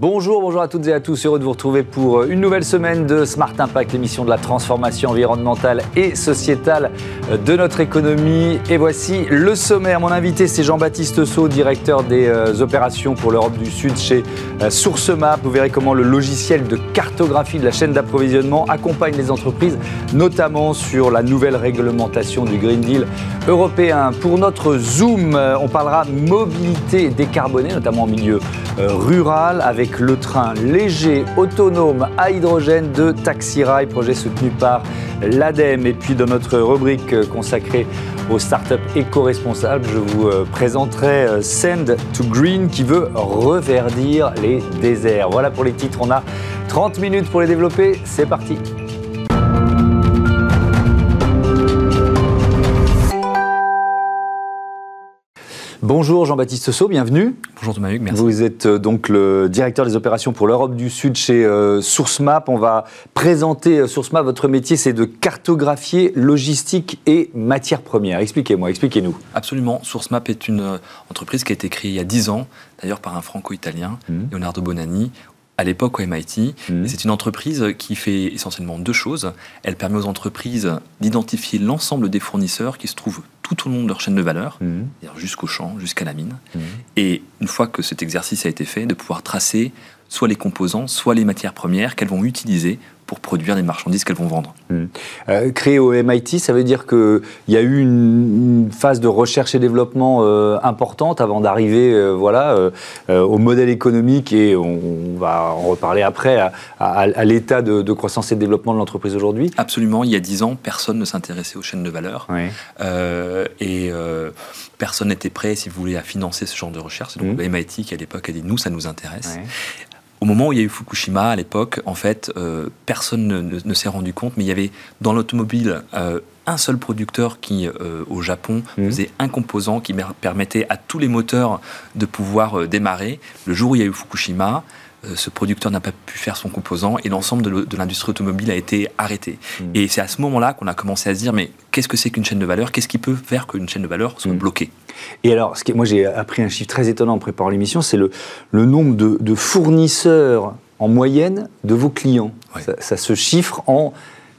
Bonjour, bonjour à toutes et à tous. Heureux de vous retrouver pour une nouvelle semaine de Smart Impact, l'émission de la transformation environnementale et sociétale de notre économie. Et voici le sommaire. Mon invité, c'est Jean-Baptiste Sau, directeur des euh, opérations pour l'Europe du Sud chez euh, SourceMap. Vous verrez comment le logiciel de cartographie de la chaîne d'approvisionnement accompagne les entreprises, notamment sur la nouvelle réglementation du Green Deal européen. Pour notre Zoom, euh, on parlera mobilité décarbonée, notamment en milieu rural, avec le train léger autonome à hydrogène de Taxirail, projet soutenu par l'ADEME. Et puis dans notre rubrique consacrée aux startups éco-responsables, je vous euh, présenterai euh, Send to Green qui veut reverdir les déserts. Voilà pour les titres, on a 30 minutes pour les développer, c'est parti. Bonjour Jean-Baptiste Sau, bienvenue. Bonjour Thomas Hugues, merci. Vous êtes euh, donc le directeur des opérations pour l'Europe du Sud chez euh, SourceMap. On va présenter euh, SourceMap. Votre métier, c'est de cartographier logistique et matières premières. Expliquez-moi, expliquez-nous. Absolument. SourceMap est une entreprise qui a été créée il y a 10 ans, d'ailleurs par un franco-italien, mmh. Leonardo Bonanni, à l'époque au MIT. Mmh. C'est une entreprise qui fait essentiellement deux choses. Elle permet aux entreprises d'identifier l'ensemble des fournisseurs qui se trouvent tout au long de leur chaîne de valeur, mmh. jusqu'au champ, jusqu'à la mine. Mmh. Et une fois que cet exercice a été fait, de pouvoir tracer soit les composants, soit les matières premières qu'elles vont utiliser pour produire les marchandises qu'elles vont vendre. Hmm. Euh, créé au MIT, ça veut dire qu'il y a eu une, phase de recherche et développement euh, importante avant d'arriver euh, voilà, au modèle économique et on, va en reparler après à, l'état de, croissance et de développement de l'entreprise aujourd'hui Absolument. Il y a dix ans, personne ne s'intéressait aux chaînes de valeur et personne n'était prêt, si vous voulez, à financer ce genre de recherche. Donc le hmm. MIT qui à l'époque a dit nous, ça nous intéresse. Au moment où il y a eu Fukushima, à l'époque, en fait, euh, personne ne, s'est rendu compte, mais il y avait dans l'automobile euh, un seul producteur qui, euh, au Japon, mmh. faisait un composant qui permettait à tous les moteurs de pouvoir démarrer. Le jour où il y a eu Fukushima, ce producteur n'a pas pu faire son composant et l'ensemble de l'industrie automobile a été arrêté. Hmm. Et c'est à ce moment-là qu'on a commencé à se dire, mais qu'est-ce que c'est qu'une chaîne de valeur? Qu'est-ce qui peut faire qu'une chaîne de valeur soit hmm. bloquée? Et alors, ce qui, moi j'ai appris un chiffre très étonnant en préparant l'émission, c'est le, le nombre de, fournisseurs en moyenne de vos clients. Ça, ça, se chiffre en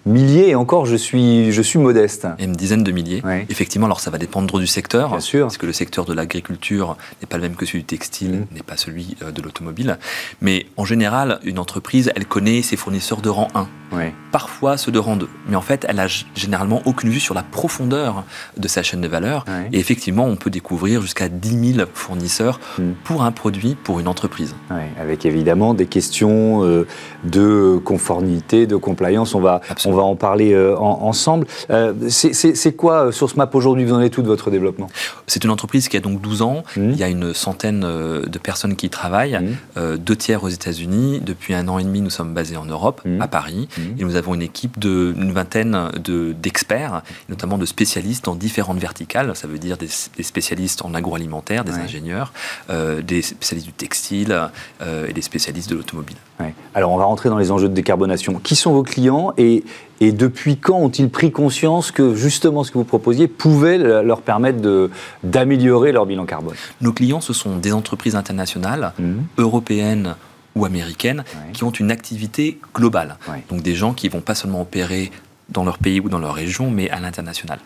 milliers, et encore, je suis, je suis modeste. une dizaine de milliers. Effectivement, alors ça va dépendre du secteur. Bien sûr. Parce que le secteur de l'agriculture n'est pas le même que celui du textile, mmh. n'est pas celui euh, de l'automobile. Mais en général, une entreprise, elle connaît ses fournisseurs de rang 1. Parfois ceux de rang 2. Mais en fait, elle a généralement aucune vue sur la profondeur de sa chaîne de valeur. Et effectivement, on peut découvrir jusqu'à 10 000 fournisseurs mmh. pour un produit, pour une entreprise. Avec évidemment des questions euh, de conformité, de compliance. On va, on va en parler euh, ensemble. Euh, c'est quoi euh, SourceMap aujourd'hui? Vous en êtes tout de votre développement? C'est une entreprise qui a donc 12 ans. Mmh. Il y a une centaine de personnes qui y travaillent, mmh. deux tiers aux États-Unis. Depuis un an et demi, nous sommes basés en Europe, mmh. à Paris. Et nous avons une équipe d'une vingtaine d'experts, notamment de spécialistes dans différentes verticales. Ça veut dire des, spécialistes en agroalimentaire, des ingénieurs, des spécialistes du textile et des spécialistes de l'automobile. Alors, on va rentrer dans les enjeux de décarbonation. Qui sont vos clients et et depuis quand ont-ils pris conscience que justement ce que vous proposiez pouvait leur permettre d'améliorer leur bilan carbone? Nos clients, ce sont des entreprises internationales, mmh. européennes ou américaines, qui ont une activité globale. Donc des gens qui vont pas seulement opérer dans leur pays ou dans leur région, mais à l'international.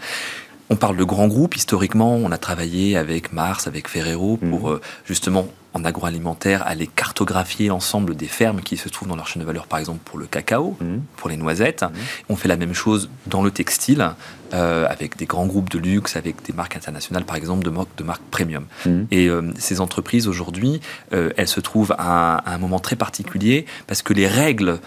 On parle de grands groupes. Historiquement, on a travaillé avec Mars, avec Ferrero pour mmh. euh, justement en agroalimentaire, aller cartographier l'ensemble des fermes qui se trouvent dans leur chaîne de valeur, par exemple pour le cacao, mmh. pour les noisettes. Mmh. On fait la même chose dans le textile, euh, avec des grands groupes de luxe, avec des marques internationales, par exemple, de, marques, de marques premium. Mmh. Et euh, ces entreprises, aujourd'hui, euh, elles se trouvent à, un moment très particulier parce que les règles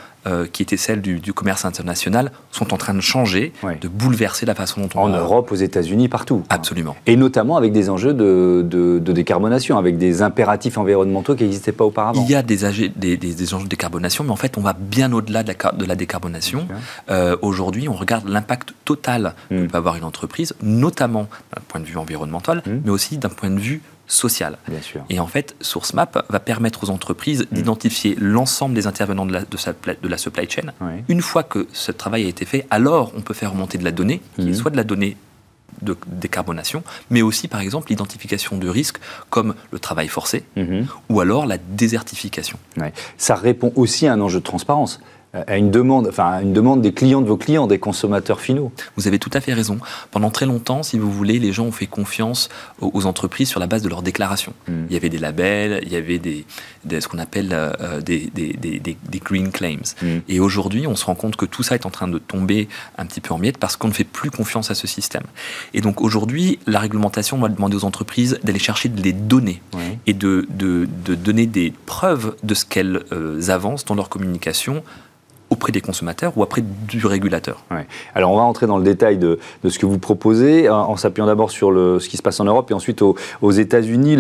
qui étaient celles du, commerce international sont en train de changer, de bouleverser la façon dont on... En Europe, aux États-Unis, partout. Absolument. Et notamment avec des enjeux de, de décarbonation, avec des impératifs environnementaux qui n'existaient pas auparavant. Il y a des, des, des, enjeux de décarbonation, mais en fait, on va bien au-delà de la, de la décarbonation. Aujourd'hui, on regarde l'impact total que peut avoir une entreprise, notamment d'un point de vue environnemental, hmm. mais aussi d'un point de vue social. Bien sûr. Et en fait, SourceMap va permettre aux entreprises hmm. d'identifier l'ensemble des intervenants de la, de, sa, de la supply chain. Une fois que ce travail a été fait, alors on peut faire remonter de la donnée, qui est soit de la donnée de décarbonation, mais aussi par exemple l'identification de risques comme le travail forcé mhm. ou alors la désertification. Ça répond aussi à un enjeu de transparence à une demande, enfin une demande des clients de vos clients, des consommateurs finaux. Vous avez tout à fait raison. Pendant très longtemps, si vous voulez, les gens ont fait confiance aux, entreprises sur la base de leurs déclarations. Hmm. Il y avait des labels, il y avait des, ce qu'on appelle euh, des, des, des, green claims. Hmm. Et aujourd'hui, on se rend compte que tout ça est en train de tomber un petit peu en miettes parce qu'on ne fait plus confiance à ce système. Et donc aujourd'hui, la réglementation va demander aux entreprises d'aller chercher les données et de, de, de, donner des preuves de ce qu'elles euh, avancent dans leur communication auprès des consommateurs ou auprès du régulateur. Alors on va entrer dans le détail de, ce que vous proposez, en, s'appuyant d'abord sur le, ce qui se passe en Europe et ensuite aux, États-Unis,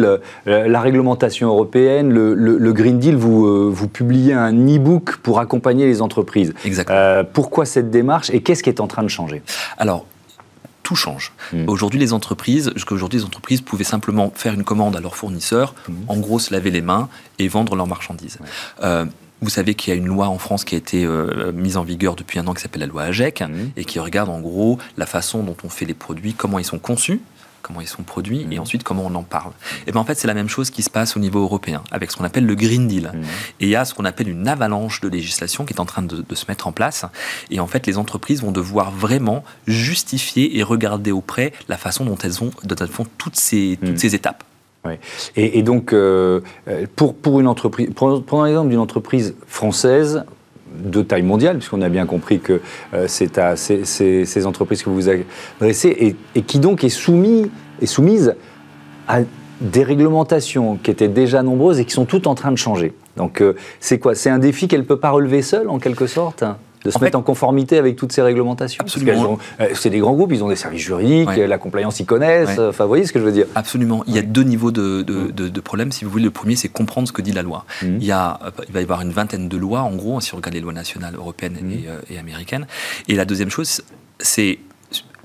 la réglementation européenne, le, Green Deal, vous, euh, vous publiez un e-book pour accompagner les entreprises. Exactement. Euh, pourquoi cette démarche et qu'est-ce qui est en train de changer? Alors, tout change. Hmm. Aujourd'hui, les entreprises, jusqu'aujourd'hui, les entreprises pouvaient simplement faire une commande à leurs fournisseurs, hmm. en gros se laver les mains et vendre leurs marchandises. Euh, vous savez qu'il y a une loi en France qui a été euh, mise en vigueur depuis un an qui s'appelle la loi AGEC mmh. et qui regarde en gros la façon dont on fait les produits, comment ils sont conçus comment ils sont produits et mmh. ensuite comment on en parle. Et bien en fait c'est la même chose qui se passe au niveau européen avec ce qu'on appelle le Green Deal. Mmh. Et il y a ce qu'on appelle une avalanche de législation qui est en train de, se mettre en place. Et en fait les entreprises vont devoir vraiment justifier et regarder auprès la façon dont elles, ont, dont elles font toutes ces, toutes ces étapes. Et, donc, euh, pour, pour une entreprise, prenons l'exemple d'une entreprise française de taille mondiale, puisqu'on a bien compris que euh, c'est à ces, entreprises que vous adressez, et, qui donc est, est soumise à des réglementations qui étaient déjà nombreuses et qui sont toutes en train de changer. Donc, euh, c'est quoi? C'est un défi qu'elle ne peut pas relever seule, en quelque sorte? De se mettre en conformité avec toutes ces réglementations Absolument. Euh, c'est des grands groupes, ils ont des services juridiques, la compliance, ils connaissent. Enfin, vous voyez ce que je veux dire Absolument. Il y a deux niveaux de, de, problèmes. Si vous voulez, le premier, c'est comprendre ce que dit la loi. Mmh. Il, y a, il va y avoir une vingtaine de lois, en gros, si on regarde les lois nationales, européennes mmh. euh, et, américaines. Et la deuxième chose, c'est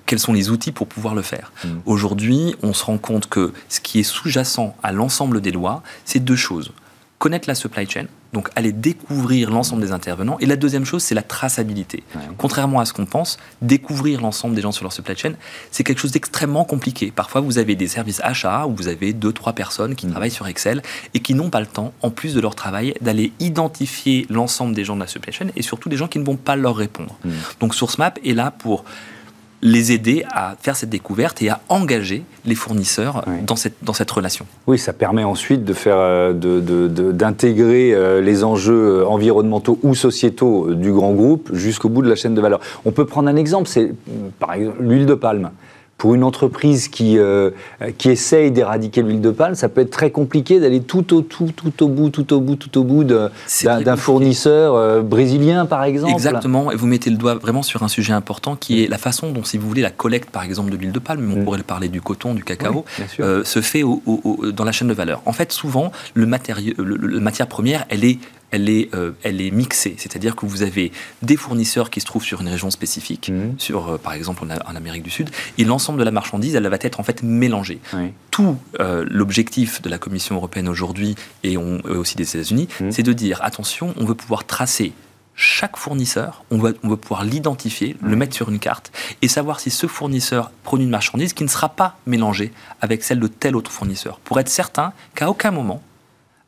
quels sont les outils pour pouvoir le faire. Mmh. Aujourd'hui, on se rend compte que ce qui est sous-jacent à l'ensemble des lois, c'est deux choses. Connaître la supply chain, donc aller découvrir l'ensemble des intervenants. Et la deuxième chose, c'est la traçabilité. Contrairement à ce qu'on pense, découvrir l'ensemble des gens sur leur supply chain, c'est quelque chose d'extrêmement compliqué. Parfois, vous avez des services achats où vous avez deux, trois personnes qui mm. travaillent sur Excel et qui n'ont pas le temps, en plus de leur travail, d'aller identifier l'ensemble des gens de la supply chain et surtout des gens qui ne vont pas leur répondre. Mm. Donc SourceMap est là pour les aider à faire cette découverte et à engager les fournisseurs dans, cette, dans cette relation. Oui, ça permet ensuite de faire, euh, d'intégrer de, euh, les enjeux euh, environnementaux ou sociétaux du grand groupe jusqu'au bout de la chaîne de valeur. On peut prendre un exemple, c'est par exemple l'huile de palme pour une entreprise qui, euh, qui essaye d'éradiquer l'huile de palme, ça peut être très compliqué d'aller tout au, tout, tout au bout, tout au bout, tout au bout d'un fournisseur euh, brésilien, par exemple. Exactement, et vous mettez le doigt vraiment sur un sujet important qui est la façon dont, si vous voulez, la collecte, par exemple, de l'huile de palme, mais on mm. pourrait parler du coton, du cacao, euh, se fait dans la chaîne de valeur. En fait, souvent, le, matériau, le matière première, elle est elle est, euh, elle est mixée. C'est-à-dire que vous avez des fournisseurs qui se trouvent sur une région spécifique, mmh. sur, euh, par exemple en, Amérique du Sud, et l'ensemble de la marchandise, elle va être en fait mélangée. Tout euh, l'objectif de la Commission européenne aujourd'hui, et, aussi des États-Unis, mmh. c'est de dire, attention, on veut pouvoir tracer chaque fournisseur, on veut, on veut pouvoir l'identifier, le mettre sur une carte et savoir si ce fournisseur produit une marchandise qui ne sera pas mélangée avec celle de tel autre fournisseur, pour être certain qu'à aucun moment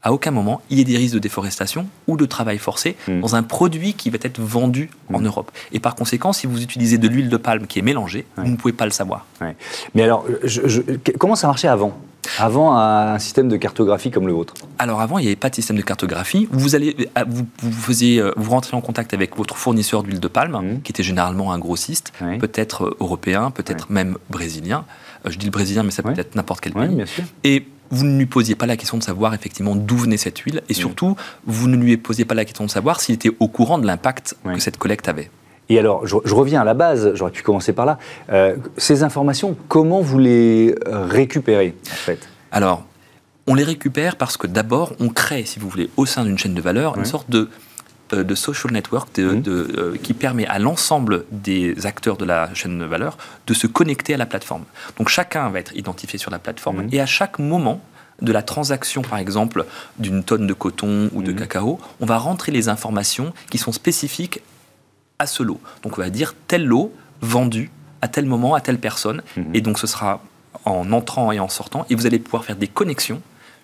à aucun moment il y ait des risques de déforestation ou de travail forcé hmm. dans un produit qui va être vendu en hmm. Europe. Et par conséquent, si vous utilisez de l'huile de palme qui est mélangée, vous ne pouvez pas le savoir. Mais alors, comment ça marchait avant? Avant un système de cartographie comme le vôtre? Alors avant, il n'y avait pas de système de cartographie. Vous allez, euh, vous, vous, faisiez, euh, vous rentrez en contact avec votre fournisseur d'huile de palme, hmm. qui était généralement un grossiste, peut-être euh, européen, peut-être même brésilien. Je dis le brésilien, mais ça peut être n'importe quel pays. Bien sûr. Et vous ne lui posiez pas la question de savoir effectivement d'où venait cette huile et mm. surtout, vous ne lui posiez pas la question de savoir s'il était au courant de l'impact que cette collecte avait. Et alors, je, reviens à la base, j'aurais pu commencer par là. Euh, ces informations, comment vous les récupérez en fait? Alors, on les récupère parce que d'abord, on crée, si vous voulez, au sein d'une chaîne de valeur, une sorte de euh, de social network mmh. euh, qui permet à l'ensemble des acteurs de la chaîne de valeur de se connecter à la plateforme. Donc chacun va être identifié sur la plateforme mmh. et à chaque moment de la transaction, par exemple, d'une tonne de coton ou de mmh. cacao, on va rentrer les informations qui sont spécifiques à ce lot. Donc on va dire tel lot vendu à tel moment, à telle personne. Et donc ce sera en entrant et en sortant, et vous allez pouvoir faire des connexions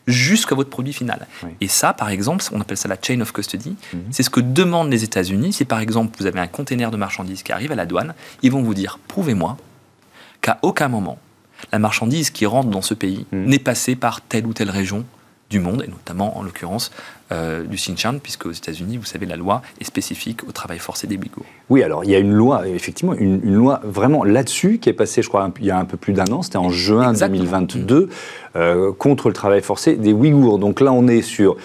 jusqu'à votre produit final. Et ça, par exemple, on appelle ça la chain of custody. Mhm. C'est ce que demandent les États-Unis. Si par exemple vous avez un container de marchandises qui arrive à la douane, ils vont vous dire prouvez-moi qu'à aucun moment la marchandise qui rentre dans ce pays mhm. n'est passée par telle ou telle région du monde, et notamment en l'occurrence euh, du Xinjiang, puisque aux États-Unis, vous savez, la loi est spécifique au travail forcé des bigots. Oui, alors il y a une loi, effectivement, une, loi vraiment là-dessus qui est passée, je crois, il y a un peu plus d'un an, c'était en juin 2022, euh, contre le travail forcé des Ouïghours. Donc là, on est sur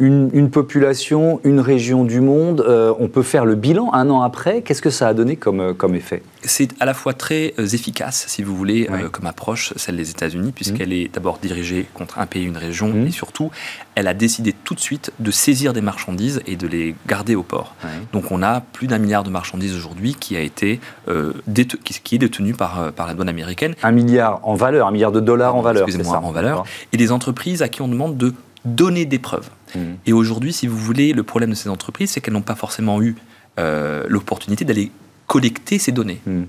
une, population, une région du monde, euh, on peut faire le bilan un an après. Qu'est-ce que ça a donné comme, euh, comme effet? C'est à la fois très euh, efficace, si vous voulez, comme approche, celle des États-Unis, puisqu'elle mmh. est d'abord dirigée contre un pays, une région, mmh. et surtout, elle a décidé tout de suite de saisir des marchandises et de les garder au port. Donc on a plus d'un milliard de marchandises aujourd'hui qui a été qui, est détenu par, par la douane américaine. Un milliard en valeur, un milliard de dollars en valeur. Excusez-moi, en valeur. Et des entreprises à qui on demande de donner des preuves. Mmh. Et aujourd'hui, si vous voulez, le problème de ces entreprises, c'est qu'elles n'ont pas forcément eu euh, l'opportunité d'aller collecter ces données. Mmh.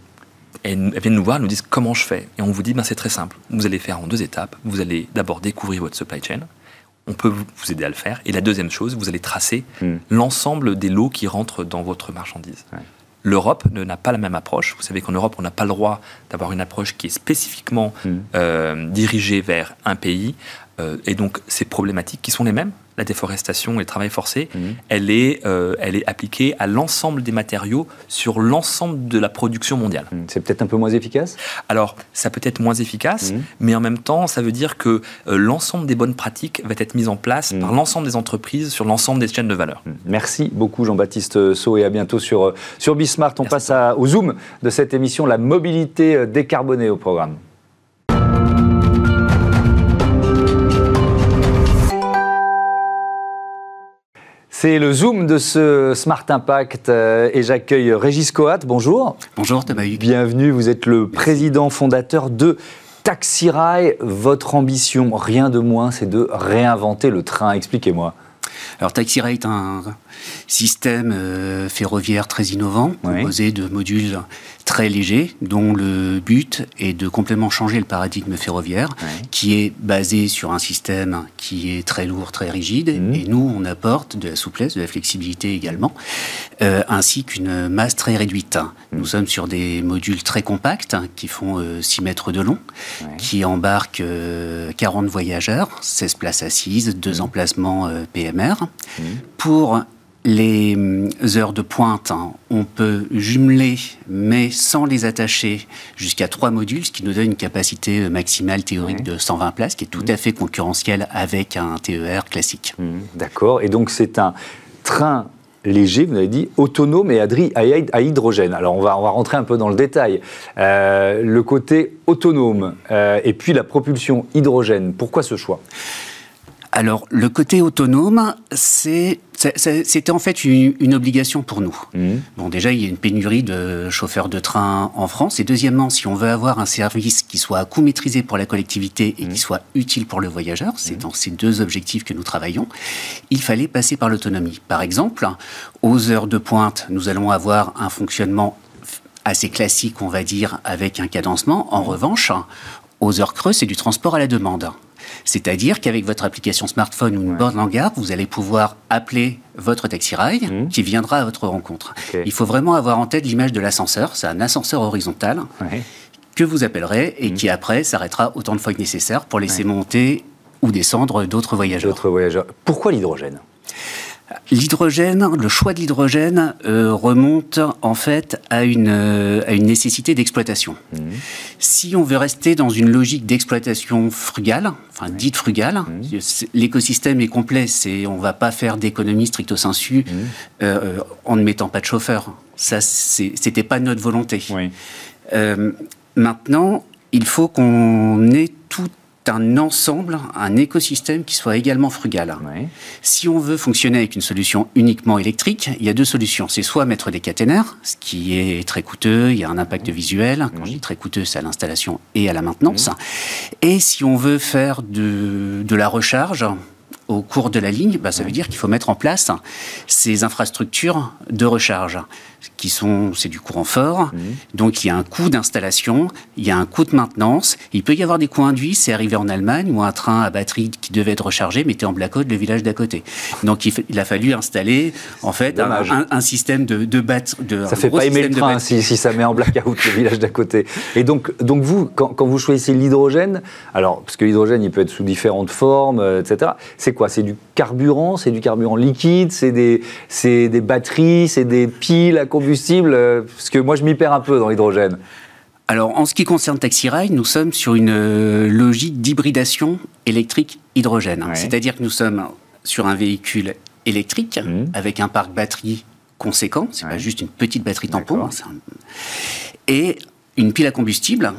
Elles, viennent nous voir, elles nous disent comment je fais. Et on vous dit, ben, c'est très simple. Vous allez faire en deux étapes. Vous allez d'abord découvrir votre supply chain. On peut vous aider à le faire. Et la deuxième chose, vous allez tracer mmh. l'ensemble des lots qui rentrent dans votre marchandise. L'Europe n'a pas la même approche. Vous savez qu'en Europe, on n'a pas le droit d'avoir une approche qui est spécifiquement euh, dirigée vers un pays. Euh, et donc, ces problématiques qui sont les mêmes, la déforestation et le travail forcé, mhm. elle, est, euh, elle est appliquée à l'ensemble des matériaux sur l'ensemble de la production mondiale. Mhm. C'est peut-être un peu moins efficace? Alors, ça peut être moins efficace, mhm. mais en même temps, ça veut dire que euh, l'ensemble des bonnes pratiques va être mis en place par l'ensemble des entreprises sur l'ensemble des chaînes de valeur. Merci beaucoup Jean-Baptiste Sau et à bientôt sur, sur Bismart. On passe au zoom de cette émission, la mobilité décarbonée au programme. C'est le Zoom de ce Smart Impact euh, et j'accueille Régis Coat. Bonjour. Bonjour Thomas Bienvenue, vous êtes le président fondateur de Taxirail. Votre ambition, rien de moins, c'est de réinventer le train. Expliquez-moi. Alors Taxirail est un système euh, ferroviaire très innovant, composé de modules très léger, dont le but est de complètement changer le paradigme ferroviaire, qui est basé sur un système qui est très lourd, très rigide, mmh. et nous, on apporte de la souplesse, de la flexibilité également, euh, ainsi qu'une masse très réduite. Mmh. Nous sommes sur des modules très compacts, qui font 6 euh, mètres de long, qui embarquent 40 voyageurs, 16 places assises, 2 mmh. emplacements PMR, pour les hum, heures de pointe, hein, on peut jumeler, mais sans les attacher, jusqu'à trois modules, ce qui nous donne une capacité euh, maximale théorique de 120 places, qui est tout mmh. à fait concurrentielle avec un TER classique. Mmh, d'accord. Et donc c'est un train léger, vous avez dit, autonome et à hydrogène. Alors on va, on va rentrer un peu dans le détail. Euh, le côté autonome euh, et puis la propulsion hydrogène, pourquoi ce choix? Alors, le côté autonome, c'était en fait une, obligation pour nous. Mmh. Bon, déjà, il y a une pénurie de chauffeurs de train en France. Et deuxièmement, si on veut avoir un service qui soit à coût maîtrisé pour la collectivité et qui mmh. soit utile pour le voyageur, c'est mmh. dans ces deux objectifs que nous travaillons, il fallait passer par l'autonomie. Par exemple, aux heures de pointe, nous allons avoir un fonctionnement assez classique, on va dire, avec un cadencement. En revanche, aux heures creuses, c'est du transport à la demande. C'est-à-dire qu'avec votre application smartphone ou une borne en gare, vous allez pouvoir appeler votre taxi ride mmh. qui viendra à votre rencontre. Il faut vraiment avoir en tête l'image de l'ascenseur. C'est un ascenseur horizontal que vous appellerez et mmh. qui après s'arrêtera autant de fois que nécessaire pour laisser monter ou descendre d'autres voyageurs. D'autres voyageurs. Pourquoi l'hydrogène? L'hydrogène, le choix de l'hydrogène euh, remonte en fait à une, euh, à une nécessité d'exploitation. Mmh. Si on veut rester dans une logique d'exploitation frugale, enfin dite frugale, mmh. l'écosystème est complet, c'est on va pas faire d'économie stricto sensu mmh. euh, en ne mettant pas de chauffeur. Ça, c'était pas notre volonté. maintenant, il faut qu'on ait tout un ensemble, un écosystème qui soit également frugal. Si on veut fonctionner avec une solution uniquement électrique, il y a deux solutions. C'est soit mettre des caténaires, ce qui est très coûteux, il y a un impact visuel. Quand je dis très coûteux, c'est à l'installation et à la maintenance. Et si on veut faire de, de la recharge, au cours de la ligne, bah, ça veut dire qu'il faut mettre en place ces infrastructures de recharge qui sont, c'est du courant fort. Mmh. Donc il y a un coût d'installation, il y a un coût de maintenance. Il peut y avoir des coûts induits. C'est arrivé en Allemagne où un train à batterie qui devait être rechargé mettait en blackout le village d'à côté. Donc il, a fallu installer en fait un, système de, de batterie. Ça fait pas aimer le train si, ça met en blackout le village d'à côté. Et donc, donc vous, quand, vous choisissez l'hydrogène, alors parce que l'hydrogène il peut être sous différentes formes, euh, etc. C'est quoi? C'est du carburant, c'est du carburant liquide, c'est des, des batteries, c'est des piles à combustible euh, Parce que moi, je m'y perds un peu dans l'hydrogène. Alors, en ce qui concerne TaxiRide, nous sommes sur une euh, logique d'hybridation électrique-hydrogène. C'est-à-dire que nous sommes sur un véhicule électrique mmh. avec un parc batterie conséquent. C'est pas juste une petite batterie tampon. Et une pile à combustible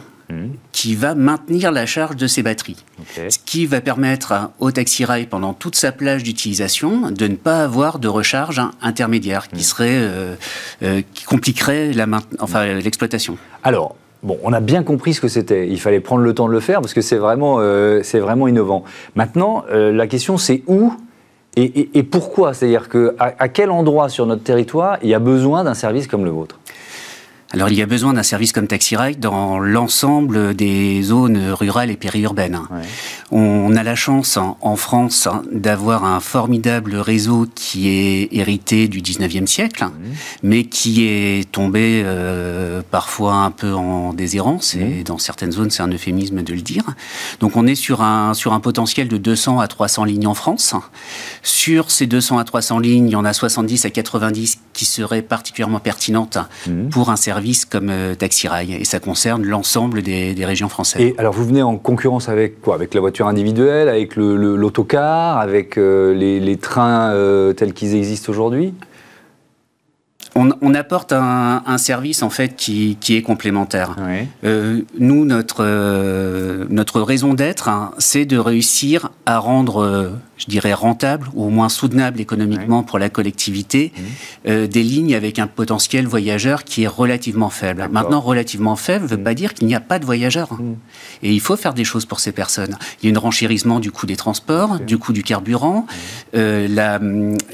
qui va maintenir la charge de ces batteries. Ce qui va permettre au taxi rail pendant toute sa plage d'utilisation de ne pas avoir de recharge intermédiaire qui, hmm. serait, euh, euh, qui compliquerait la enfin, l'exploitation. Alors, Bon, on a bien compris ce que c'était. Il fallait prendre le temps de le faire parce que c'est vraiment, euh, c'est vraiment innovant. Maintenant, la question c'est où et, pourquoi? C'est-à-dire que à, quel endroit sur notre territoire il y a besoin d'un service comme le vôtre? Alors il y a besoin d'un service comme TaxiRide dans l'ensemble des zones rurales et périurbaines. On a la chance en France d'avoir un formidable réseau qui est hérité du 19e siècle, mais qui est tombé euh, parfois un peu en déshérence, et dans certaines zones c'est un euphémisme de le dire. Donc on est sur un, sur un potentiel de 200 à 300 lignes en France. Sur ces 200 à 300 lignes, il y en a 70 à 90 qui seraient particulièrement pertinentes pour un service comme euh, Taxi Rail. Et ça concerne l'ensemble des, régions françaises. Et alors vous venez en concurrence avec quoi? Avec la voiture individuelle, avec l'autocar, avec euh, les, trains euh, tels qu'ils existent aujourd'hui? On, apporte un, service en fait qui, est complémentaire. nous, notre, notre raison d'être, hein, c'est de réussir à rendre je dirais, rentable ou au moins soutenable économiquement pour la collectivité, euh, des lignes avec un potentiel voyageur qui est relativement faible. Maintenant, relativement faible ne veut pas dire qu'il n'y a pas de voyageurs. Et il faut faire des choses pour ces personnes. Il y a un renchérissement du coût des transports, du coût du carburant, euh, la,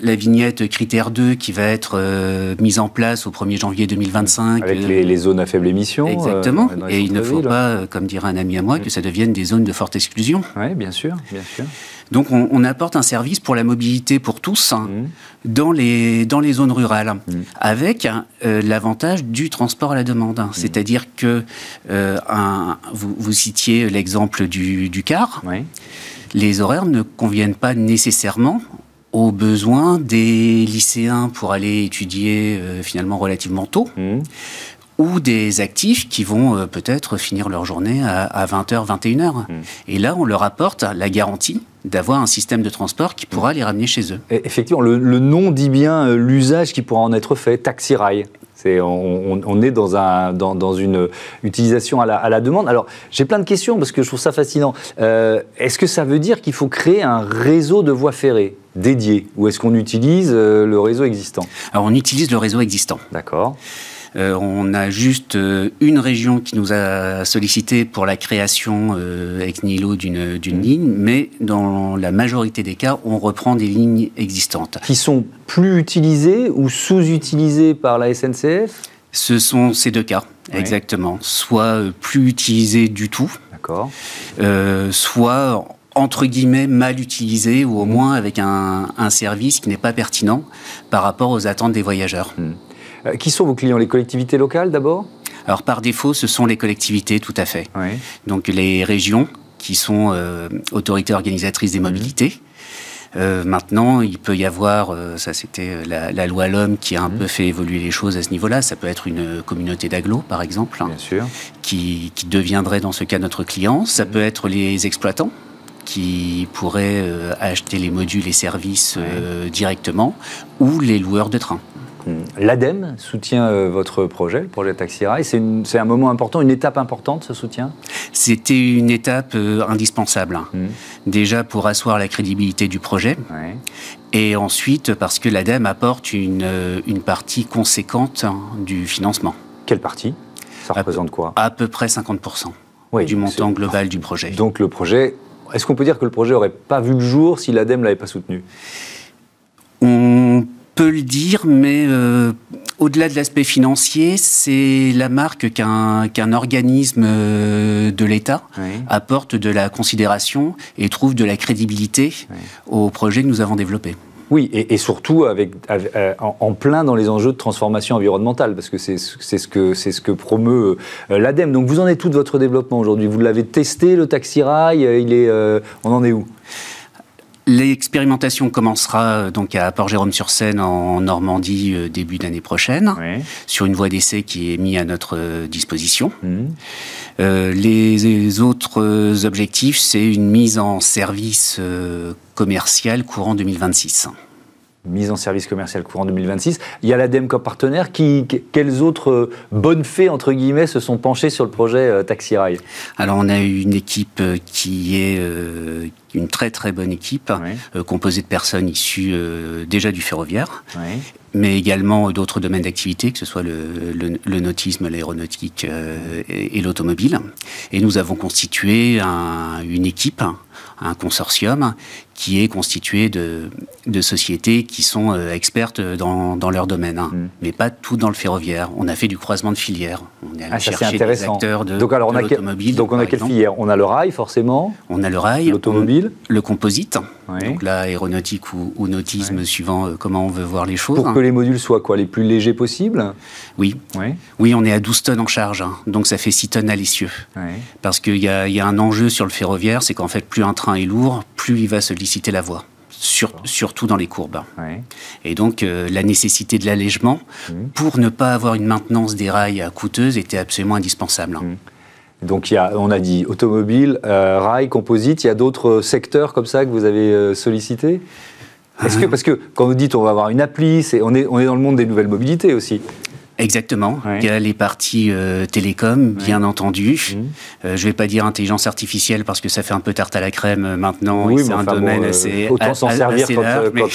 la, vignette critère 2 qui va être euh, mise en place au 1er janvier 2025. Avec les, zones à faible émission. Exactement. Et il ne faut pas, comme dirait un ami à moi, que ça devienne des zones de forte exclusion. Oui, bien sûr, bien sûr. Donc on, apporte un service pour la mobilité pour tous hein, mmh. dans, les, dans les zones rurales, mmh. avec euh, l'avantage du transport à la demande. Mmh. C'est-à-dire que euh, un, vous, vous, citiez l'exemple du, du, car. Les horaires ne conviennent pas nécessairement aux besoins des lycéens pour aller étudier euh, finalement relativement tôt ou des actifs qui vont euh, peut-être finir leur journée à, 20h, 21h. Hmm. Et là, on leur apporte la garantie d'avoir un système de transport qui pourra les ramener chez eux. effectivement, le, nom dit bien euh, l'usage qui pourra en être fait, taxi rail. C'est, on, est dans, un, dans, une utilisation à la, demande. Alors, j'ai plein de questions parce que je trouve ça fascinant. Euh, est-ce que ça veut dire qu'il faut créer un réseau de voies ferrées? Dédié ou est-ce qu'on utilise le réseau existant Alors, on utilise le réseau existant. D'accord. Euh, on a juste euh, une région qui nous a sollicité pour la création euh, ex nihilo d'une mmh. ligne, mais dans la majorité des cas, on reprend des lignes existantes. Qui sont plus utilisées ou sous-utilisées par la SNCF Ce sont ces deux cas, exactement. Soit plus utilisées du tout, soit entre guillemets mal utilisées ou au mmh. moins avec un, service qui n'est pas pertinent par rapport aux attentes des voyageurs. Mmh. Euh, qui sont vos clients? Les collectivités locales d'abord? Alors par défaut, ce sont les collectivités, tout à fait. Donc les régions qui sont euh, autorités organisatrices des mobilités. Euh, maintenant, il peut y avoir, ça c'était la, loi L'Homme qui a un peu fait évoluer les choses à ce niveau-là. Ça peut être une communauté d'agglos, par exemple, sûr. Qui, deviendrait dans ce cas notre client. Ça peut être les exploitants qui pourraient acheter les modules et services directement, ou les loueurs de train. L'ADEME soutient euh, votre projet, le projet Taxi Rail. C'est un moment important, une étape importante, ce soutien? C'était une étape euh, indispensable. Hmm. Déjà pour asseoir la crédibilité du projet. Et ensuite parce que l'ADEME apporte une, euh, une partie conséquente hein, du financement. Quelle partie? Ça représente quoi? À peu près 50% du montant global du projet. Donc le projet est-ce qu'on peut dire que le projet n'aurait pas vu le jour si l'ADEME ne l'avait pas soutenu? On peut le dire, mais euh, au-delà de l'aspect financier, c'est la marque qu'un organisme euh, de l'État apporte de la considération et trouve de la crédibilité au projet que nous avons développé. Oui, et, surtout avec, euh, en, plein dans les enjeux de transformation environnementale, parce que c'est ce que, ce que promeut l'ADEME. Donc vous en êtes tout de votre développement aujourd'hui? Vous l'avez testé, le taxi rail? Il est, On en est où? L'expérimentation commencera euh, donc à Port-Jérôme-sur-Seine en Normandie euh, début d'année prochaine, sur une voie d'essai qui est mise à notre euh, disposition. Mmh. les autres objectifs, c'est une mise en service commercial courant 2026 mise en service commercial courant 2026. Il y a l'ADEME comme partenaire. Qui, quelles autres euh, bonnes fées, entre guillemets, se sont penchées sur le projet euh, Taxi Rail? Alors, on a une équipe euh, qui est une très très bonne équipe, composée de personnes issues déjà du ferroviaire, mais également d'autres domaines d'activité, que ce soit le, nautisme, l'aéronautique et, l'automobile. Et nous avons constitué une équipe, un consortium, qui est constitué de, de sociétés qui sont euh, expertes dans, dans, leur domaine, hein. mm. mais pas tout dans le ferroviaire. On a fait du croisement de filières. On est allé ah, chercher des acteurs de, donc, alors, on a l'automobile. Donc on a quelle filière? On a le rail, forcément On a le rail. L'automobile Le composite. Donc là, aéronautique ou, nautisme, suivant euh, comment on veut voir les choses. Pour que les modules soient quoi Les plus légers possibles Oui. Oui, on est à 12 tonnes en charge. Hein. Donc ça fait 6 tonnes à l'essieu. Parce qu'il y, y a, un enjeu sur le ferroviaire, c'est qu'en fait, plus un train est lourd, plus il va se citer la voie. surtout dans les courbes. Et donc, euh, la nécessité de l'allègement, mmh. pour ne pas avoir une maintenance des rails coûteuse, était absolument indispensable. Mmh. Donc, il y a, on a dit automobile, euh, rail, composite. Il y a d'autres secteurs comme ça que vous avez euh, sollicités? Est-ce que, parce que quand vous dites on va avoir une appli, on, est, on est dans le monde des nouvelles mobilités aussi. Exactement. Il y a les parties euh, télécom, bien entendu. Mhm. Euh, je ne vais pas dire intelligence artificielle parce que ça fait un peu tarte à la crème euh, maintenant. Oui, c'est un domaine assez. Autant s'en servir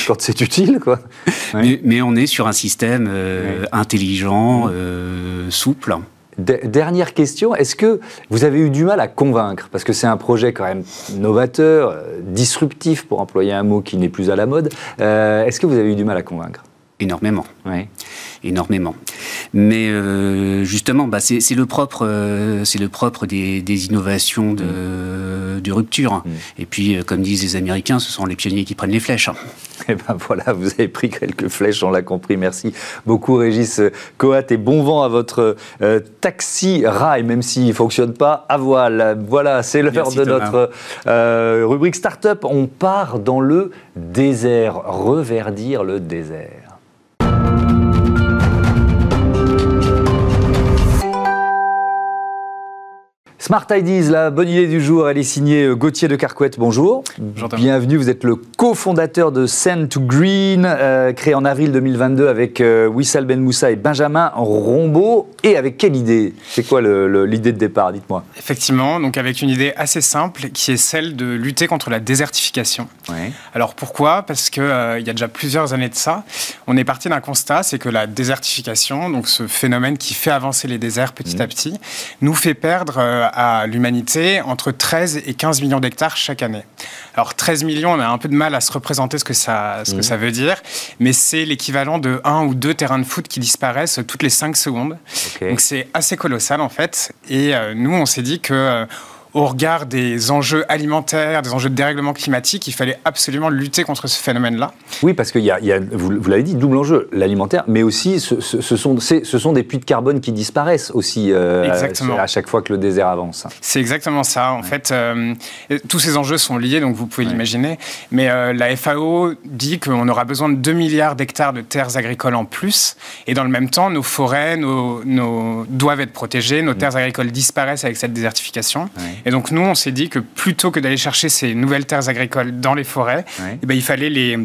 quand, c'est utile, quoi. Mais, on est sur un système intelligent, souple. Dernière question, est-ce que vous avez eu du mal à convaincre? Parce que c'est un projet quand même novateur, disruptif, pour employer un mot qui n'est plus à la mode. est-ce que vous avez eu du mal à convaincre? Énormément. Oui énormément. Mais euh, justement, bah, c'est le propre, euh, c'est le propre des, innovations de, de rupture. Mm. Et puis, euh, comme disent les Américains, ce sont les pionniers qui prennent les flèches. Et eh ben voilà, vous avez pris quelques flèches, on l'a compris. Merci beaucoup, Régis Coat, et bon vent à votre taxi rail, même s'il ne fonctionne pas à voile. Voilà, c'est l'heure de notre rubrique Startup. On part dans le désert, reverdir le désert. Smart Ideas, la bonne idée du jour, elle est signée euh, Gauthier de Carquette. Bonjour. Bienvenue, vous êtes le cofondateur de Send to Green, euh, créé en avril 2022 avec euh, Wissal Ben Moussa et Benjamin Rombaud. Et avec quelle idée? C'est quoi l'idée de départ? Dites-moi. Effectivement, donc avec une idée assez simple qui est celle de lutter contre la désertification. Alors pourquoi? Parce qu'il il y a déjà plusieurs années de ça, on est parti d'un constat, c'est que la désertification, donc ce phénomène qui fait avancer les déserts petit mmh. à petit, nous fait perdre à l'humanité entre 13 et 15 millions d'hectares chaque année. Alors 13 millions, on a un peu de mal à se représenter ce que ça, ce que mmh. ça veut dire, mais c'est l'équivalent de un ou deux terrains de foot qui disparaissent toutes les 5 secondes. Donc c'est assez colossal en fait. Et euh, nous, on s'est dit que... Euh, au regard des enjeux alimentaires, des enjeux de dérèglement climatique, il fallait absolument lutter contre ce phénomène-là. Oui, parce qu'il y, a, vous, l'avez dit, double enjeu, l'alimentaire, mais aussi ce, sont, ce sont des puits de carbone qui disparaissent aussi euh, à chaque fois que le désert avance. C'est exactement ça. En fait, euh, tous ces enjeux sont liés, donc vous pouvez l'imaginer, mais euh, la FAO dit qu'on aura besoin de 2 milliards d'hectares de terres agricoles en plus, et dans le même temps, nos forêts nos, nos doivent être protégées, nos mm. terres agricoles disparaissent avec cette désertification. Et donc nous, on s'est dit que plutôt que d'aller chercher ces nouvelles terres agricoles dans les forêts, eh ben, il fallait les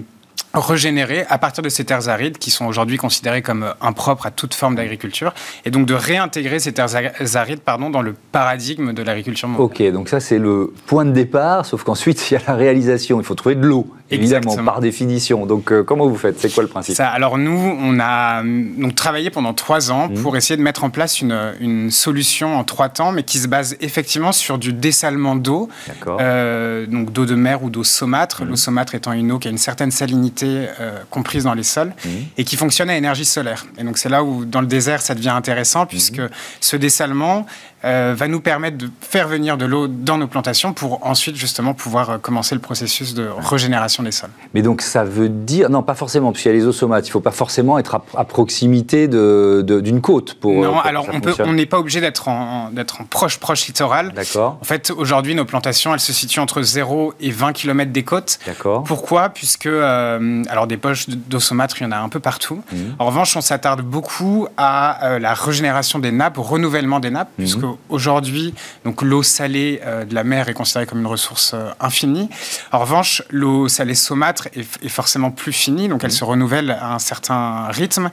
régénérer à partir de ces terres arides qui sont aujourd'hui considérées comme impropres à toute forme d'agriculture et donc de réintégrer ces terres arides pardon, dans le paradigme de l'agriculture mondiale. Ok, donc ça c'est le point de départ, sauf qu'ensuite il y a la réalisation, il faut trouver de l'eau évidemment, par définition. Donc, euh, comment vous faites? C'est quoi le principe? Ça, Alors, nous, on a donc, travaillé pendant trois ans mmh. pour essayer de mettre en place une, une, solution en trois temps, mais qui se base effectivement sur du dessalement d'eau, euh, donc d'eau de mer ou d'eau saumâtre. Mmh. L'eau saumâtre étant une eau qui a une certaine salinité euh, comprise dans les sols mmh. et qui fonctionne à énergie solaire. Et donc, c'est là où, dans le désert, ça devient intéressant, puisque ce dessalement euh, va nous permettre de faire venir de l'eau dans nos plantations pour ensuite justement pouvoir euh, commencer le processus de régénération des sols. Mais donc ça veut dire, non pas forcément, puisqu'il y a les osomates, il ne faut pas forcément être à, proximité d'une de, côte pour... Non, alors on n'est pas obligé d'être en, en proche, proche littoral. D'accord. En fait, aujourd'hui, nos plantations, elles se situent entre 0 et 20 km des côtes. D'accord. Pourquoi? Puisque, euh, alors des poches d'osomâtre, il y en a un peu partout. Mmh. En revanche, on s'attarde beaucoup à la régénération des nappes, au renouvellement des nappes, mmh. puisque aujourd'hui, donc l'eau salée euh, de la mer est considérée comme une ressource euh, infinie. En revanche, l'eau salée saumâtre est, forcément plus finie, donc elle se renouvelle à un certain rythme.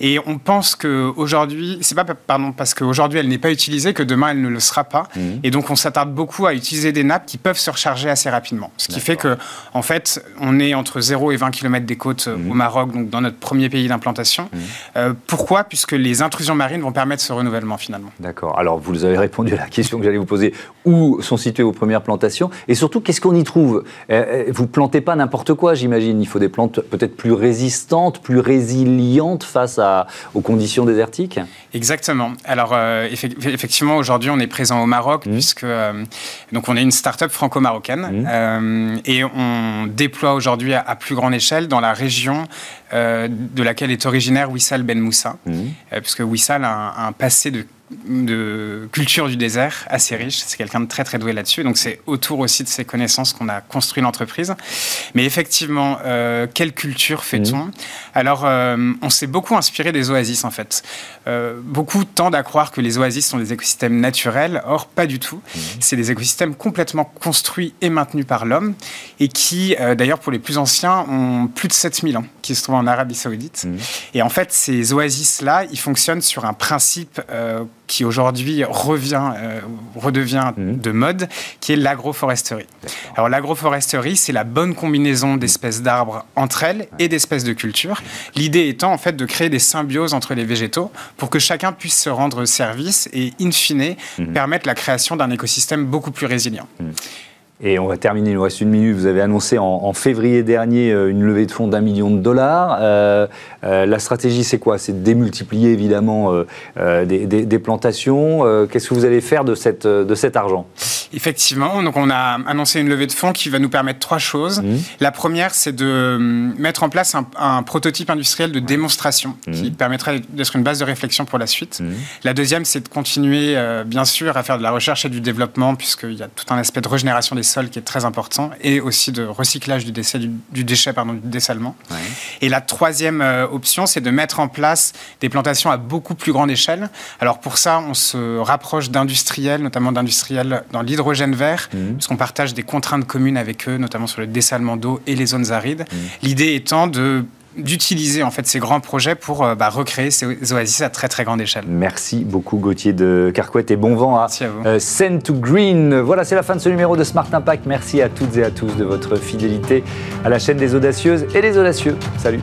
Et on pense qu'aujourd'hui, c'est pas pardon, parce qu'aujourd'hui elle n'est pas utilisée que demain elle ne le sera pas. Mmh. Et donc on s'attarde beaucoup à utiliser des nappes qui peuvent se recharger assez rapidement. Ce qui fait que, en fait, on est entre 0 et 20 km des côtes euh, mmh. au Maroc, donc dans notre premier pays d'implantation. Mmh. pourquoi? Puisque les intrusions marines vont permettre ce renouvellement finalement. D'accord. Alors vous avez répondu à la question que j'allais vous poser. Où sont situées vos premières plantations Et surtout, qu'est-ce qu'on y trouve? Euh, euh, Vous plantez pas n'importe quoi, j'imagine. Il faut des plantes peut-être plus résistantes, plus résilientes face à, aux conditions désertiques? Exactement. Alors, euh, effectivement, aujourd'hui, on est présent au Maroc, mmh. puisque donc on est une start-up franco-marocaine mmh. et on déploie aujourd'hui à, plus grande échelle dans la région de laquelle est originaire Wissal Ben Moussa, mmh. puisque Wissal a un passé de de culture du désert assez riche. C'est quelqu'un de très très doué là-dessus. Donc c'est autour aussi de ces connaissances qu'on a construit l'entreprise. Mais effectivement, euh, quelle culture fait-on mmh. Alors, euh, on s'est beaucoup inspiré des oasis en fait. Euh, beaucoup tendent à croire que les oasis sont des écosystèmes naturels. Or, pas du tout. Mmh. C'est des écosystèmes complètement construits et maintenus par l'homme et qui, d'ailleurs, pour les plus anciens, ont plus de 7000 ans, qui se trouvent en Arabie Saoudite. Mmh. Et en fait, ces oasis-là, ils fonctionnent sur un principe qui aujourd'hui revient, euh, redevient mhm. de mode, qui est l'agroforesterie. Alors l'agroforesterie, c'est la bonne combinaison d'espèces d'arbres entre elles et d'espèces de cultures. L'idée étant en fait de créer des symbioses entre les végétaux pour que chacun puisse se rendre service et in fine mhm. permettre la création d'un écosystème beaucoup plus résilient. Mhm. Et on va terminer, il nous reste une minute. Vous avez annoncé en, février dernier euh, une levée de fonds d'un million de dollars. Euh, euh, la stratégie, c'est quoi? C'est de démultiplier évidemment des, plantations. Qu'est-ce que vous allez faire de, cette, de cet argent? Effectivement, donc on a annoncé une levée de fonds qui va nous permettre trois choses. Mmh. La première, c'est de mettre en place un, prototype industriel de démonstration mmh. qui permettrait d'être une base de réflexion pour la suite. Mmh. La deuxième, c'est de continuer, bien sûr, à faire de la recherche et du développement, puisqu'il y a tout un aspect de régénération des sols qui est très important et aussi de recyclage du, déchet, du, déchet, pardon, du dessalement. Et la troisième euh, option, c'est de mettre en place des plantations à beaucoup plus grande échelle. Alors pour ça, on se rapproche d'industriels, notamment d'industriels dans l'hydrogène vert, mmh. puisqu'on partage des contraintes communes avec eux, notamment sur le dessalement d'eau et les zones arides. Mmh. L'idée étant de d'utiliser en fait ces grands projets pour euh, bah, recréer ces oasis à très très grande échelle. Merci beaucoup Gauthier de Carquette et bon vent à, à euh, Send to Green. Voilà, c'est la fin de ce numéro de Smart Impact. Merci à toutes et à tous de votre fidélité à la chaîne des audacieuses et des audacieux. Salut.